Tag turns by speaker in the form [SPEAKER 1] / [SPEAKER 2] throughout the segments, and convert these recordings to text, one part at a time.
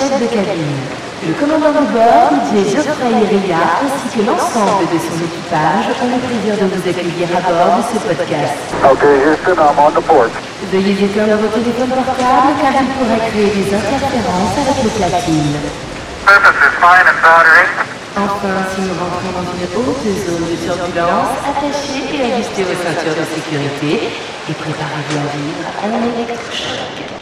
[SPEAKER 1] chef de cabine. Le commandant de bord, Didier Geoffrey Iria, ainsi que l'ensemble de son équipage ont le plaisir de vous accueillir à bord de ce podcast.
[SPEAKER 2] Okay, Houston, I'm on the port.
[SPEAKER 1] Veuillez éteindre vos téléphones portables car il pourrait créer des interférences avec les platines.
[SPEAKER 2] Surface is fine and powdering.
[SPEAKER 1] Enfin, si nous rentrons dans une haute zone de turbulence, attachez et ajustez vos ceintures de sécurité et préparez-vous à vivre un électrochoc.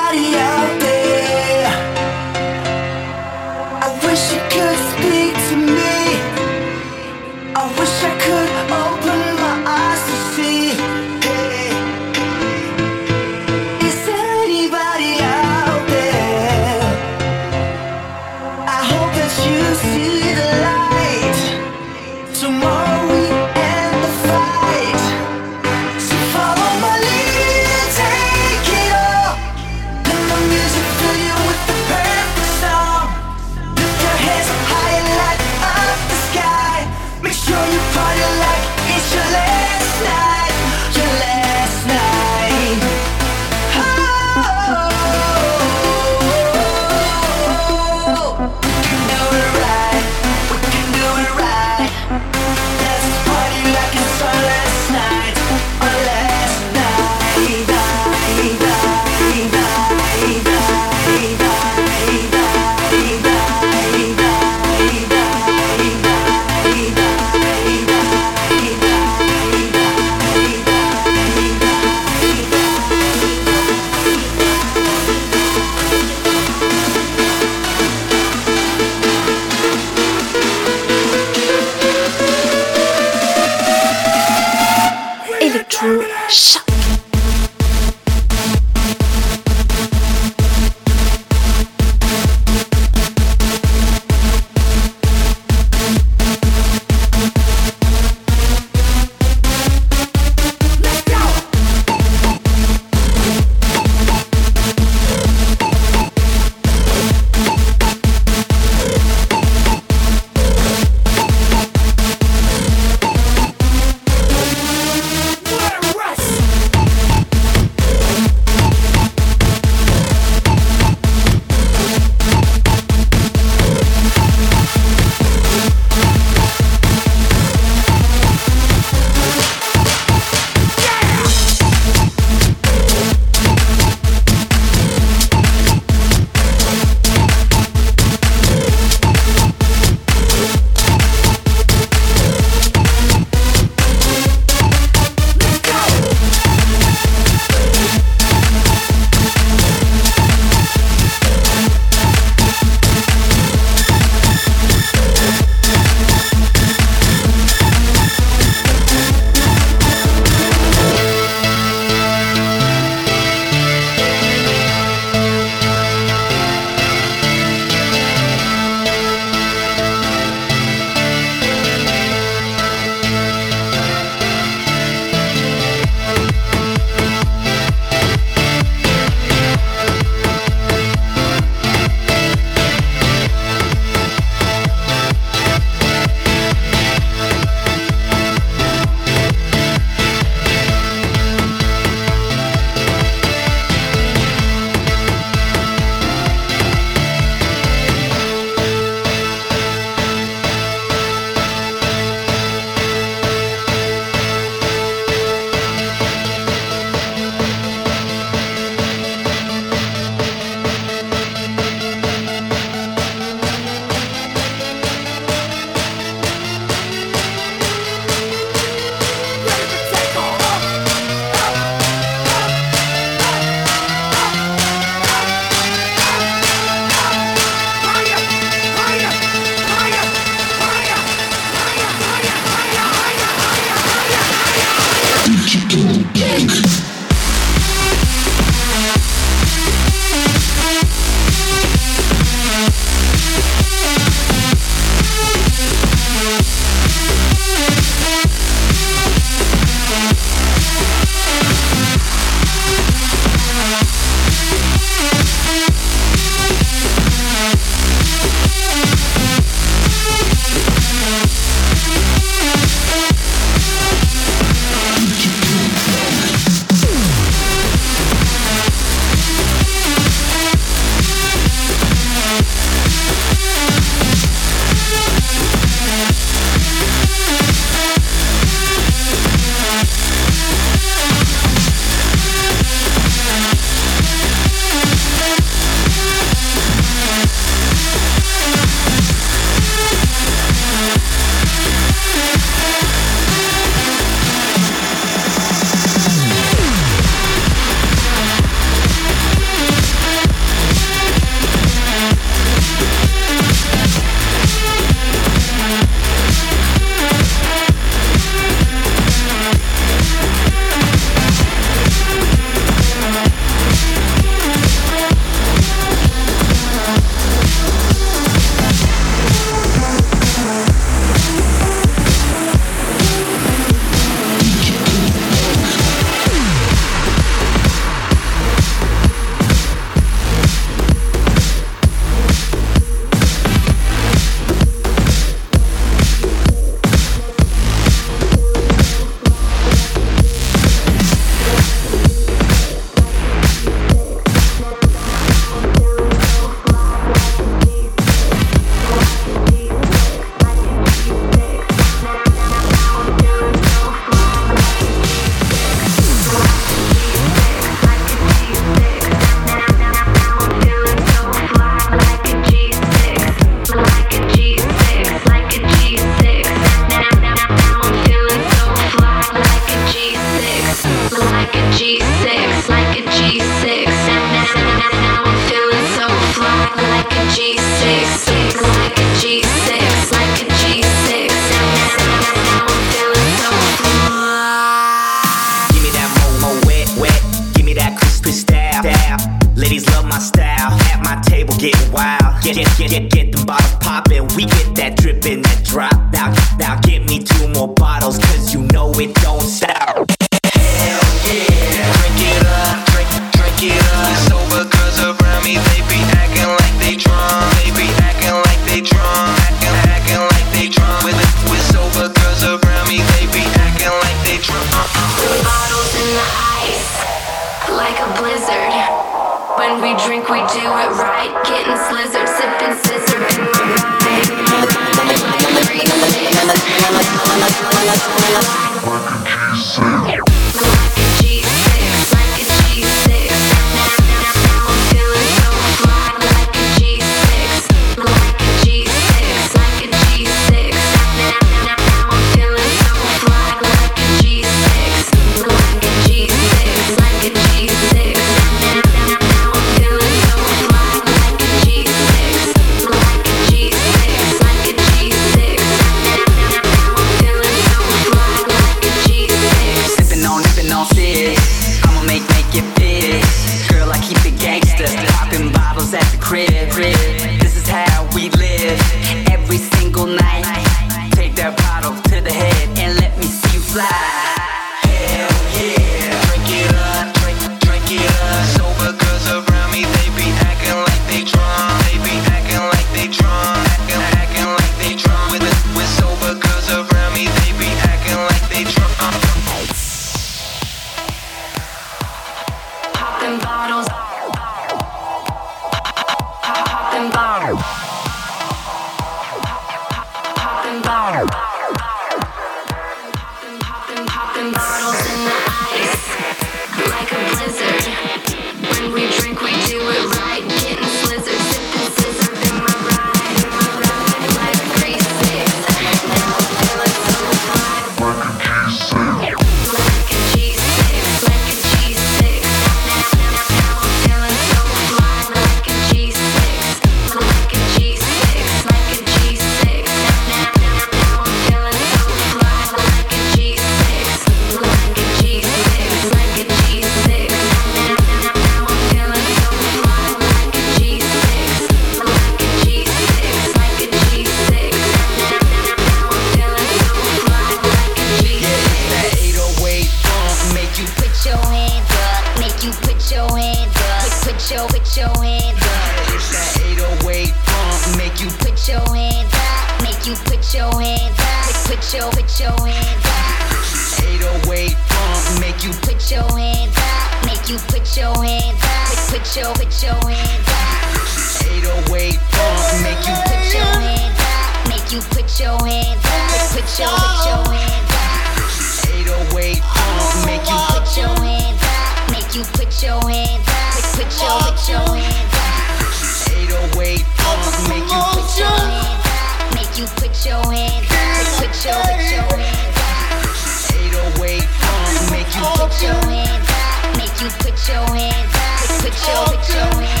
[SPEAKER 3] Your hands up. Put, your, put your hands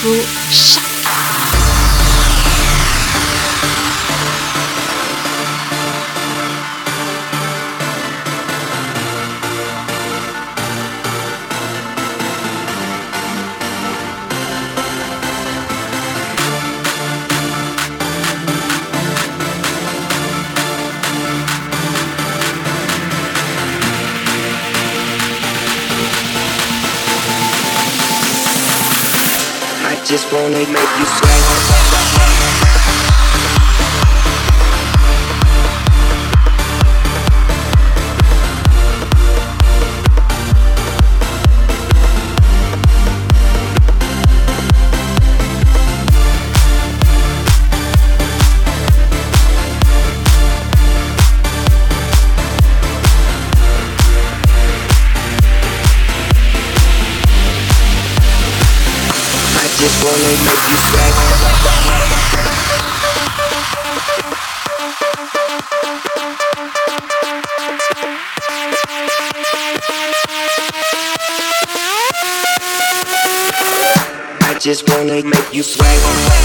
[SPEAKER 4] Shu. Wanna make you sweat. I just wanna make you sweat.